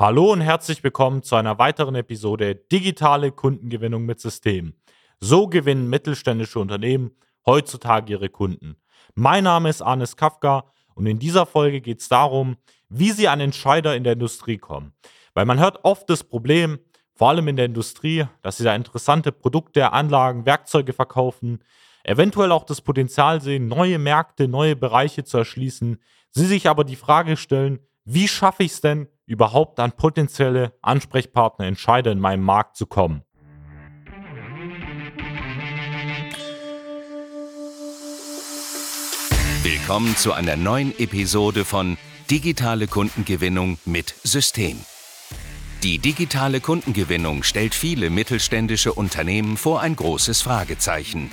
Hallo und herzlich willkommen zu einer weiteren Episode Digitale Kundengewinnung mit System. So gewinnen mittelständische Unternehmen heutzutage ihre Kunden. Mein Name ist Arnes Kafka und in dieser Folge geht es darum, wie Sie an Entscheider in der Industrie kommen. Weil man hört oft das Problem, vor allem in der Industrie, dass sie da interessante Produkte, Anlagen, Werkzeuge verkaufen, eventuell auch das Potenzial sehen, neue Märkte, neue Bereiche zu erschließen, sie sich aber die Frage stellen, wie schaffe ich es denn, überhaupt an potenzielle Ansprechpartner, Entscheider in meinem Markt zu kommen? Willkommen zu einer neuen Episode von Digitale Kundengewinnung mit System. Die digitale Kundengewinnung stellt viele mittelständische Unternehmen vor ein großes Fragezeichen.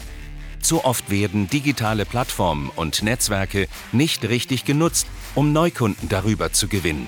Zu oft werden digitale Plattformen und Netzwerke nicht richtig genutzt, um Neukunden darüber zu gewinnen.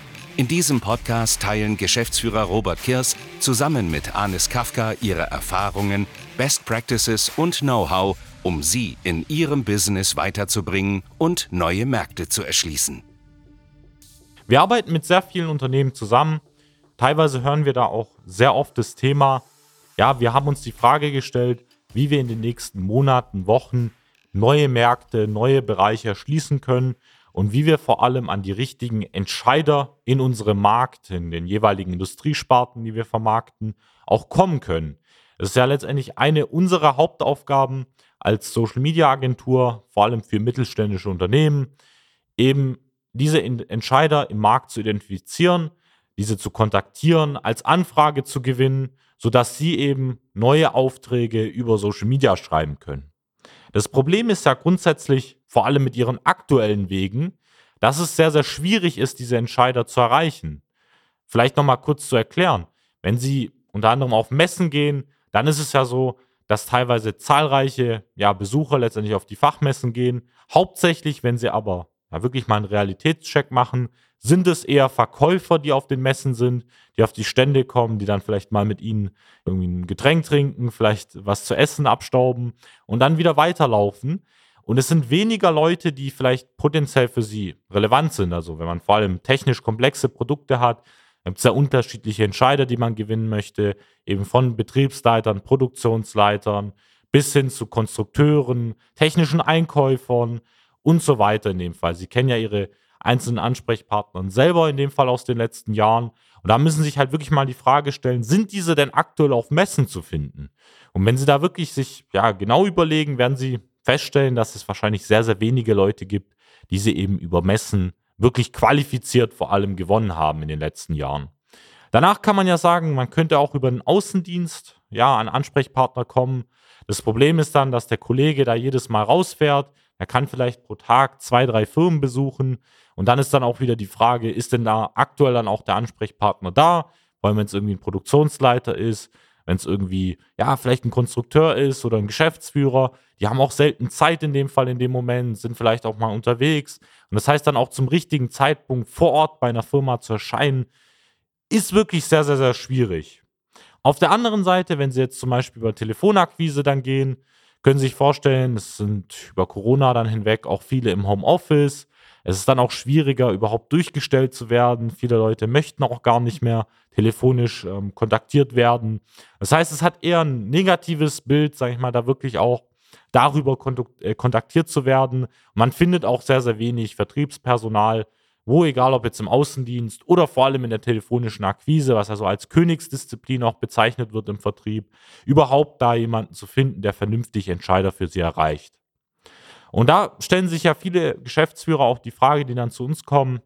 In diesem Podcast teilen Geschäftsführer Robert Kirs zusammen mit Anis Kafka ihre Erfahrungen, Best Practices und Know-how, um sie in ihrem Business weiterzubringen und neue Märkte zu erschließen. Wir arbeiten mit sehr vielen Unternehmen zusammen. Teilweise hören wir da auch sehr oft das Thema, ja, wir haben uns die Frage gestellt, wie wir in den nächsten Monaten, Wochen neue Märkte, neue Bereiche erschließen können und wie wir vor allem an die richtigen Entscheider in unserem Markt, in den jeweiligen Industriesparten, die wir vermarkten, auch kommen können. Es ist ja letztendlich eine unserer Hauptaufgaben als Social Media Agentur, vor allem für mittelständische Unternehmen, eben diese Entscheider im Markt zu identifizieren, diese zu kontaktieren, als Anfrage zu gewinnen, sodass sie eben neue Aufträge über Social Media schreiben können. Das Problem ist ja grundsätzlich, vor allem mit ihren aktuellen Wegen, dass es sehr, sehr schwierig ist, diese Entscheider zu erreichen. Vielleicht nochmal kurz zu erklären. Wenn Sie unter anderem auf Messen gehen, dann ist es ja so, dass teilweise zahlreiche ja, Besucher letztendlich auf die Fachmessen gehen. Hauptsächlich, wenn sie aber ja, wirklich mal einen Realitätscheck machen, sind es eher Verkäufer, die auf den Messen sind, die auf die Stände kommen, die dann vielleicht mal mit ihnen irgendwie ein Getränk trinken, vielleicht was zu essen abstauben und dann wieder weiterlaufen. Und es sind weniger Leute, die vielleicht potenziell für sie relevant sind. Also wenn man vor allem technisch komplexe Produkte hat, gibt es ja unterschiedliche Entscheider, die man gewinnen möchte, eben von Betriebsleitern, Produktionsleitern bis hin zu Konstrukteuren, technischen Einkäufern und so weiter in dem Fall. Sie kennen ja ihre einzelnen Ansprechpartnern selber in dem Fall aus den letzten Jahren. Und da müssen Sie sich halt wirklich mal die Frage stellen, sind diese denn aktuell auf Messen zu finden? Und wenn Sie da wirklich sich ja genau überlegen, werden Sie feststellen, dass es wahrscheinlich sehr, sehr wenige Leute gibt, die sie eben über Messen wirklich qualifiziert vor allem gewonnen haben in den letzten Jahren. Danach kann man ja sagen, man könnte auch über den Außendienst ja an Ansprechpartner kommen. Das Problem ist dann, dass der Kollege da jedes Mal rausfährt, er kann vielleicht pro Tag zwei, drei Firmen besuchen. Und dann ist dann auch wieder die Frage, ist denn da aktuell dann auch der Ansprechpartner da? Weil wenn es irgendwie ein Produktionsleiter ist, wenn es irgendwie, ja, vielleicht ein Konstrukteur ist oder ein Geschäftsführer, die haben auch selten Zeit in dem Fall, in dem Moment, sind vielleicht auch mal unterwegs. Und das heißt dann auch zum richtigen Zeitpunkt vor Ort bei einer Firma zu erscheinen, ist wirklich sehr, sehr, sehr schwierig. Auf der anderen Seite, wenn Sie jetzt zum Beispiel über Telefonakquise dann gehen, können Sie sich vorstellen, es sind über Corona dann hinweg auch viele im Homeoffice. Es ist dann auch schwieriger, überhaupt durchgestellt zu werden. Viele Leute möchten auch gar nicht mehr telefonisch ähm, kontaktiert werden. Das heißt, es hat eher ein negatives Bild, sage ich mal, da wirklich auch darüber äh, kontaktiert zu werden. Man findet auch sehr, sehr wenig Vertriebspersonal, wo egal ob jetzt im Außendienst oder vor allem in der telefonischen Akquise, was also als Königsdisziplin auch bezeichnet wird im Vertrieb, überhaupt da jemanden zu finden, der vernünftig Entscheider für sie erreicht. Und da stellen sich ja viele Geschäftsführer auch die Frage, die dann zu uns kommen,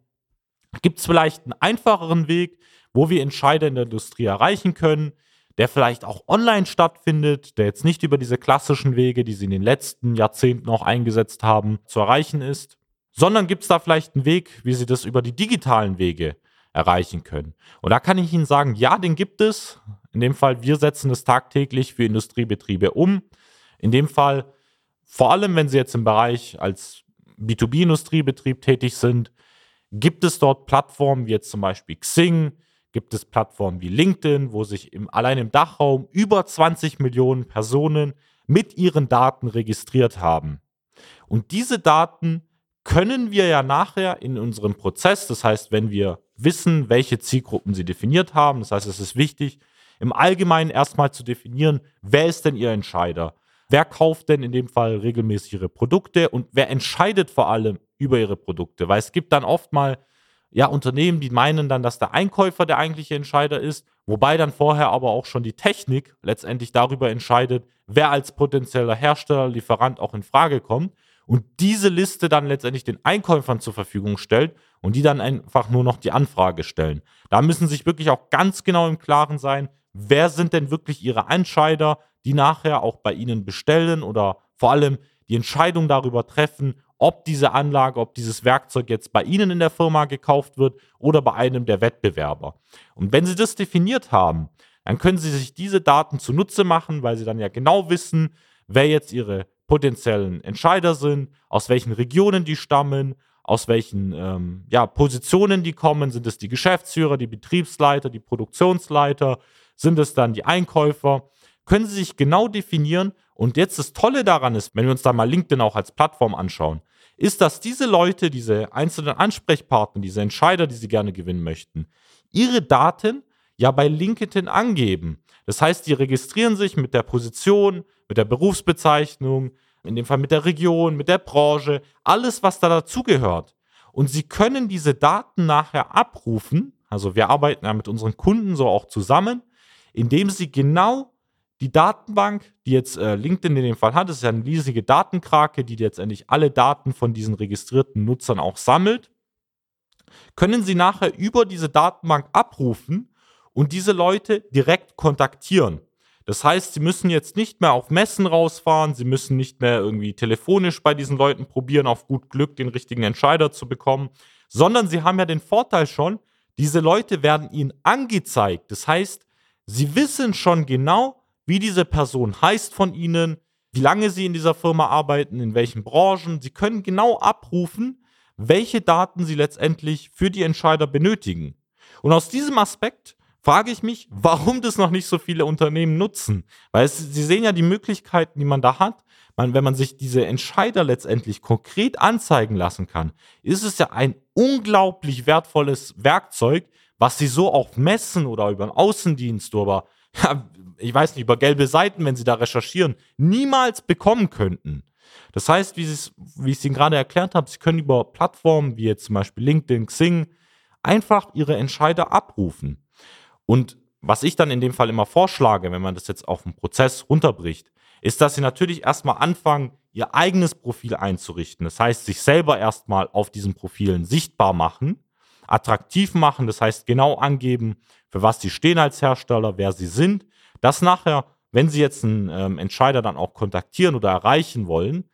gibt es vielleicht einen einfacheren Weg, wo wir Entscheider in der Industrie erreichen können, der vielleicht auch online stattfindet, der jetzt nicht über diese klassischen Wege, die sie in den letzten Jahrzehnten auch eingesetzt haben, zu erreichen ist sondern gibt es da vielleicht einen Weg, wie Sie das über die digitalen Wege erreichen können. Und da kann ich Ihnen sagen, ja, den gibt es. In dem Fall, wir setzen es tagtäglich für Industriebetriebe um. In dem Fall, vor allem wenn Sie jetzt im Bereich als B2B-Industriebetrieb tätig sind, gibt es dort Plattformen wie jetzt zum Beispiel Xing, gibt es Plattformen wie LinkedIn, wo sich im, allein im Dachraum über 20 Millionen Personen mit ihren Daten registriert haben. Und diese Daten können wir ja nachher in unserem Prozess, das heißt, wenn wir wissen, welche Zielgruppen sie definiert haben, das heißt, es ist wichtig, im Allgemeinen erstmal zu definieren, wer ist denn ihr Entscheider? Wer kauft denn in dem Fall regelmäßig ihre Produkte und wer entscheidet vor allem über ihre Produkte? Weil es gibt dann oft mal ja, Unternehmen, die meinen dann, dass der Einkäufer der eigentliche Entscheider ist, wobei dann vorher aber auch schon die Technik letztendlich darüber entscheidet, wer als potenzieller Hersteller, Lieferant auch in Frage kommt und diese Liste dann letztendlich den Einkäufern zur Verfügung stellt und die dann einfach nur noch die Anfrage stellen. Da müssen sich wirklich auch ganz genau im Klaren sein, wer sind denn wirklich ihre Entscheider, die nachher auch bei ihnen bestellen oder vor allem die Entscheidung darüber treffen, ob diese Anlage, ob dieses Werkzeug jetzt bei Ihnen in der Firma gekauft wird oder bei einem der Wettbewerber. Und wenn Sie das definiert haben, dann können Sie sich diese Daten zunutze machen, weil Sie dann ja genau wissen, wer jetzt Ihre potenziellen Entscheider sind, aus welchen Regionen die stammen, aus welchen ähm, ja, Positionen die kommen. Sind es die Geschäftsführer, die Betriebsleiter, die Produktionsleiter? Sind es dann die Einkäufer? Können Sie sich genau definieren. Und jetzt das Tolle daran ist, wenn wir uns da mal LinkedIn auch als Plattform anschauen, ist, dass diese Leute, diese einzelnen Ansprechpartner, diese Entscheider, die Sie gerne gewinnen möchten, ihre Daten ja bei LinkedIn angeben. Das heißt, die registrieren sich mit der Position, mit der Berufsbezeichnung, in dem Fall mit der Region, mit der Branche, alles, was da dazugehört. Und sie können diese Daten nachher abrufen. Also wir arbeiten ja mit unseren Kunden so auch zusammen, indem sie genau die Datenbank, die jetzt äh, LinkedIn in dem Fall hat, ist ja eine riesige Datenkrake, die letztendlich alle Daten von diesen registrierten Nutzern auch sammelt, können sie nachher über diese Datenbank abrufen und diese Leute direkt kontaktieren. Das heißt, sie müssen jetzt nicht mehr auf Messen rausfahren, sie müssen nicht mehr irgendwie telefonisch bei diesen Leuten probieren, auf gut Glück den richtigen Entscheider zu bekommen, sondern sie haben ja den Vorteil schon, diese Leute werden ihnen angezeigt. Das heißt, sie wissen schon genau, wie diese Person heißt von ihnen, wie lange sie in dieser Firma arbeiten, in welchen Branchen. Sie können genau abrufen, welche Daten sie letztendlich für die Entscheider benötigen. Und aus diesem Aspekt frage ich mich, warum das noch nicht so viele Unternehmen nutzen. Weil es, sie sehen ja die Möglichkeiten, die man da hat. Man, wenn man sich diese Entscheider letztendlich konkret anzeigen lassen kann, ist es ja ein unglaublich wertvolles Werkzeug, was sie so auf Messen oder über einen Außendienst oder ich weiß nicht, über gelbe Seiten, wenn sie da recherchieren, niemals bekommen könnten. Das heißt, wie, wie ich es Ihnen gerade erklärt habe, Sie können über Plattformen wie jetzt zum Beispiel LinkedIn, Xing einfach Ihre Entscheider abrufen. Und was ich dann in dem Fall immer vorschlage, wenn man das jetzt auf den Prozess runterbricht, ist, dass Sie natürlich erstmal anfangen, Ihr eigenes Profil einzurichten. Das heißt, sich selber erstmal auf diesen Profilen sichtbar machen, attraktiv machen, das heißt genau angeben, für was Sie stehen als Hersteller, wer Sie sind, dass nachher, wenn Sie jetzt einen ähm, Entscheider dann auch kontaktieren oder erreichen wollen,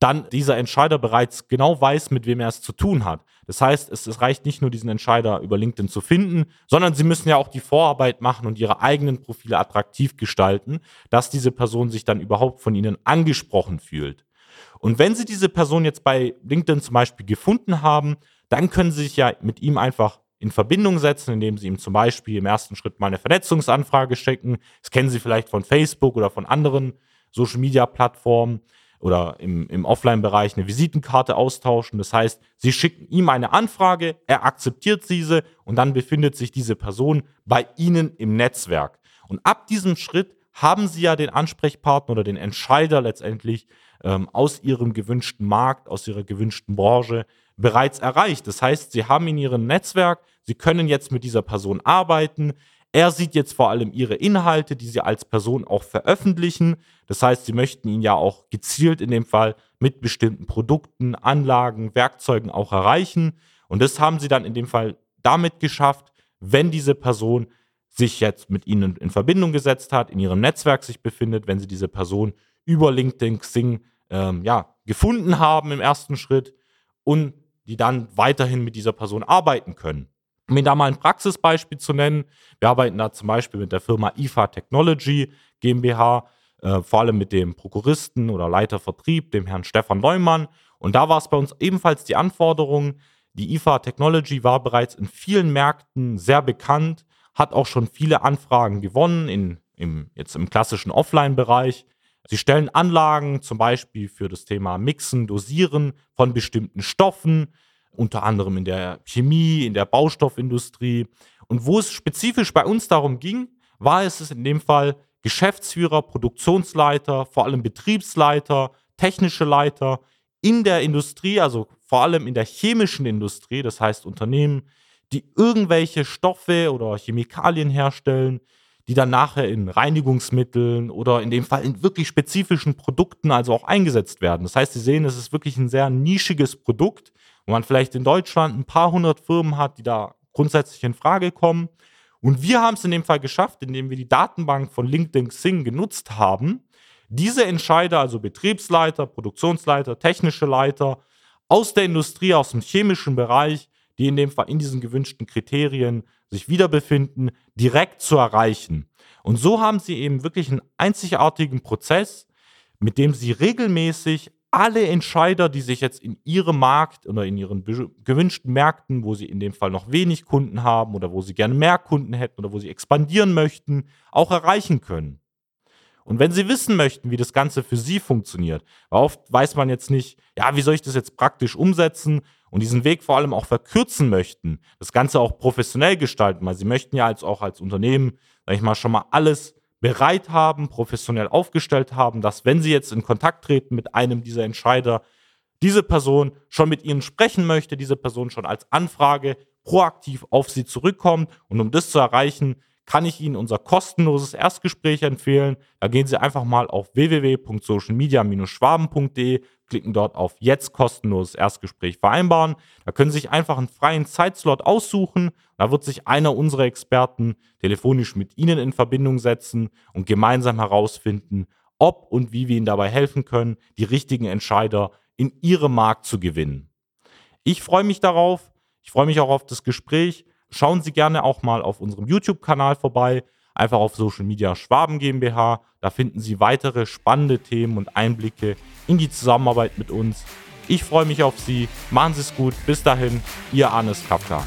dann dieser Entscheider bereits genau weiß, mit wem er es zu tun hat. Das heißt, es, es, reicht nicht nur, diesen Entscheider über LinkedIn zu finden, sondern Sie müssen ja auch die Vorarbeit machen und Ihre eigenen Profile attraktiv gestalten, dass diese Person sich dann überhaupt von Ihnen angesprochen fühlt. Und wenn Sie diese Person jetzt bei LinkedIn zum Beispiel gefunden haben, dann können Sie sich ja mit ihm einfach in Verbindung setzen, indem Sie ihm zum Beispiel im ersten Schritt mal eine Vernetzungsanfrage schicken. Das kennen Sie vielleicht von Facebook oder von anderen Social-Media-Plattformen oder im, im Offline-Bereich eine Visitenkarte austauschen. Das heißt, Sie schicken ihm eine Anfrage, er akzeptiert diese und dann befindet sich diese Person bei Ihnen im Netzwerk. Und ab diesem Schritt haben Sie ja den Ansprechpartner oder den Entscheider letztendlich ähm, aus Ihrem gewünschten Markt, aus Ihrer gewünschten Branche bereits erreicht. Das heißt, Sie haben in Ihrem Netzwerk, Sie können jetzt mit dieser Person arbeiten. Er sieht jetzt vor allem Ihre Inhalte, die Sie als Person auch veröffentlichen. Das heißt, Sie möchten ihn ja auch gezielt in dem Fall mit bestimmten Produkten, Anlagen, Werkzeugen auch erreichen. Und das haben Sie dann in dem Fall damit geschafft, wenn diese Person sich jetzt mit Ihnen in Verbindung gesetzt hat, in Ihrem Netzwerk sich befindet, wenn Sie diese Person über LinkedIn, Xing ähm, ja, gefunden haben im ersten Schritt und die dann weiterhin mit dieser Person arbeiten können. Um Ihnen da mal ein Praxisbeispiel zu nennen, wir arbeiten da zum Beispiel mit der Firma IFA Technology GmbH, äh, vor allem mit dem Prokuristen oder Leiter Vertrieb, dem Herrn Stefan Neumann. Und da war es bei uns ebenfalls die Anforderung, die IFA Technology war bereits in vielen Märkten sehr bekannt, hat auch schon viele Anfragen gewonnen, in, im, jetzt im klassischen Offline-Bereich. Sie stellen Anlagen zum Beispiel für das Thema Mixen, Dosieren von bestimmten Stoffen, unter anderem in der Chemie, in der Baustoffindustrie. Und wo es spezifisch bei uns darum ging, war es in dem Fall Geschäftsführer, Produktionsleiter, vor allem Betriebsleiter, technische Leiter in der Industrie, also vor allem in der chemischen Industrie, das heißt Unternehmen, die irgendwelche Stoffe oder Chemikalien herstellen, die dann nachher in Reinigungsmitteln oder in dem Fall in wirklich spezifischen Produkten also auch eingesetzt werden. Das heißt, Sie sehen, es ist wirklich ein sehr nischiges Produkt, wo man vielleicht in Deutschland ein paar hundert Firmen hat, die da grundsätzlich in Frage kommen. Und wir haben es in dem Fall geschafft, indem wir die Datenbank von LinkedIn Xing genutzt haben, diese Entscheider, also Betriebsleiter, Produktionsleiter, technische Leiter aus der Industrie, aus dem chemischen Bereich, die in dem Fall in diesen gewünschten Kriterien sich wiederbefinden, direkt zu erreichen. Und so haben sie eben wirklich einen einzigartigen Prozess, mit dem sie regelmäßig alle Entscheider, die sich jetzt in ihrem Markt oder in ihren gewünschten Märkten, wo sie in dem Fall noch wenig Kunden haben oder wo sie gerne mehr Kunden hätten oder wo sie expandieren möchten, auch erreichen können. Und wenn Sie wissen möchten, wie das Ganze für Sie funktioniert, weil oft weiß man jetzt nicht, ja, wie soll ich das jetzt praktisch umsetzen und diesen Weg vor allem auch verkürzen möchten, das Ganze auch professionell gestalten, weil Sie möchten ja als auch als Unternehmen, sag ich mal, schon mal alles bereit haben, professionell aufgestellt haben, dass wenn Sie jetzt in Kontakt treten mit einem dieser Entscheider, diese Person schon mit Ihnen sprechen möchte, diese Person schon als Anfrage proaktiv auf Sie zurückkommt. Und um das zu erreichen, kann ich Ihnen unser kostenloses Erstgespräch empfehlen. Da gehen Sie einfach mal auf www.socialmedia-schwaben.de, klicken dort auf jetzt kostenloses Erstgespräch vereinbaren. Da können Sie sich einfach einen freien Zeitslot aussuchen. Da wird sich einer unserer Experten telefonisch mit Ihnen in Verbindung setzen und gemeinsam herausfinden, ob und wie wir Ihnen dabei helfen können, die richtigen Entscheider in Ihrem Markt zu gewinnen. Ich freue mich darauf. Ich freue mich auch auf das Gespräch. Schauen Sie gerne auch mal auf unserem YouTube-Kanal vorbei. Einfach auf Social Media Schwaben GmbH. Da finden Sie weitere spannende Themen und Einblicke in die Zusammenarbeit mit uns. Ich freue mich auf Sie. Machen Sie es gut. Bis dahin, Ihr Arnes Kafka.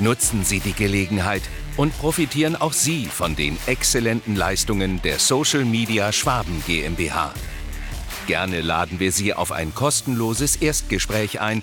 Nutzen Sie die Gelegenheit und profitieren auch Sie von den exzellenten Leistungen der Social Media Schwaben GmbH. Gerne laden wir Sie auf ein kostenloses Erstgespräch ein,